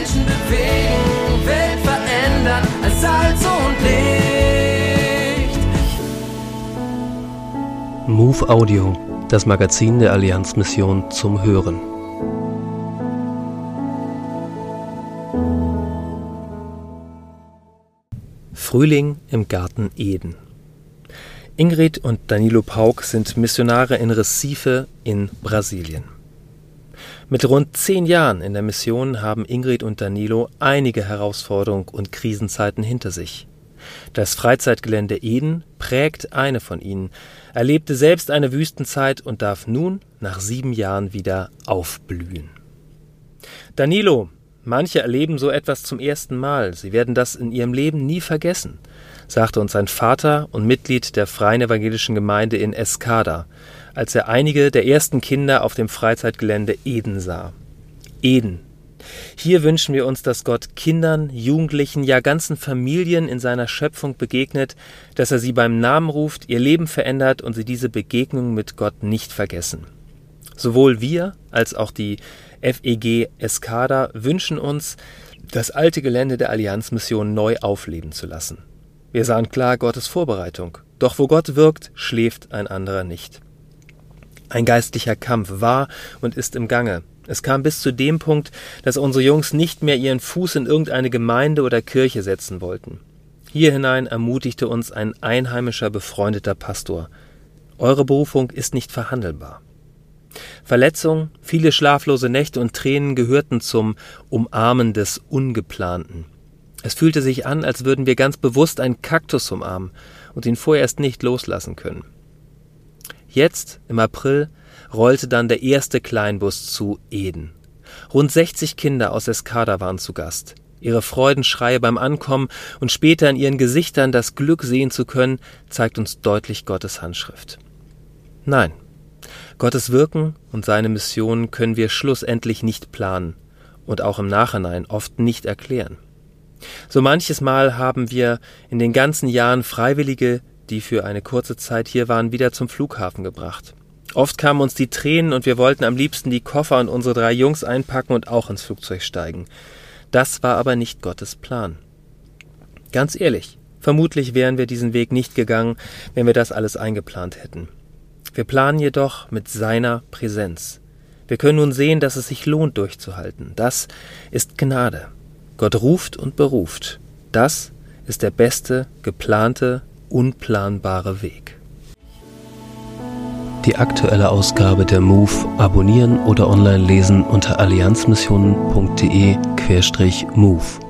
Menschen bewegen, Welt verändern als Salz und Licht. Move Audio, das Magazin der Allianzmission zum Hören. Frühling im Garten Eden. Ingrid und Danilo Pauk sind Missionare in Recife in Brasilien. Mit rund zehn Jahren in der Mission haben Ingrid und Danilo einige Herausforderungen und Krisenzeiten hinter sich. Das Freizeitgelände Eden prägt eine von ihnen, erlebte selbst eine Wüstenzeit und darf nun nach sieben Jahren wieder aufblühen. Danilo, manche erleben so etwas zum ersten Mal, sie werden das in ihrem Leben nie vergessen sagte uns sein Vater und Mitglied der Freien Evangelischen Gemeinde in Escada, als er einige der ersten Kinder auf dem Freizeitgelände Eden sah. Eden. Hier wünschen wir uns, dass Gott Kindern, Jugendlichen, ja ganzen Familien in seiner Schöpfung begegnet, dass er sie beim Namen ruft, ihr Leben verändert und sie diese Begegnung mit Gott nicht vergessen. Sowohl wir als auch die FEG Escada wünschen uns, das alte Gelände der Allianzmission neu aufleben zu lassen. Wir sahen klar Gottes Vorbereitung. Doch wo Gott wirkt, schläft ein anderer nicht. Ein geistlicher Kampf war und ist im Gange. Es kam bis zu dem Punkt, dass unsere Jungs nicht mehr ihren Fuß in irgendeine Gemeinde oder Kirche setzen wollten. Hier hinein ermutigte uns ein einheimischer befreundeter Pastor. Eure Berufung ist nicht verhandelbar. Verletzung, viele schlaflose Nächte und Tränen gehörten zum Umarmen des Ungeplanten. Es fühlte sich an, als würden wir ganz bewusst einen Kaktus umarmen und ihn vorerst nicht loslassen können. Jetzt, im April, rollte dann der erste Kleinbus zu Eden. Rund 60 Kinder aus Eskada waren zu Gast. Ihre Freudenschreie beim Ankommen und später in ihren Gesichtern das Glück sehen zu können, zeigt uns deutlich Gottes Handschrift. Nein, Gottes Wirken und seine Mission können wir schlussendlich nicht planen und auch im Nachhinein oft nicht erklären. So manches Mal haben wir in den ganzen Jahren Freiwillige, die für eine kurze Zeit hier waren, wieder zum Flughafen gebracht. Oft kamen uns die Tränen und wir wollten am liebsten die Koffer und unsere drei Jungs einpacken und auch ins Flugzeug steigen. Das war aber nicht Gottes Plan. Ganz ehrlich, vermutlich wären wir diesen Weg nicht gegangen, wenn wir das alles eingeplant hätten. Wir planen jedoch mit seiner Präsenz. Wir können nun sehen, dass es sich lohnt durchzuhalten. Das ist Gnade. Gott ruft und beruft. Das ist der beste, geplante, unplanbare Weg. Die aktuelle Ausgabe der MOVE abonnieren oder online lesen unter allianzmissionen.de-MOVE.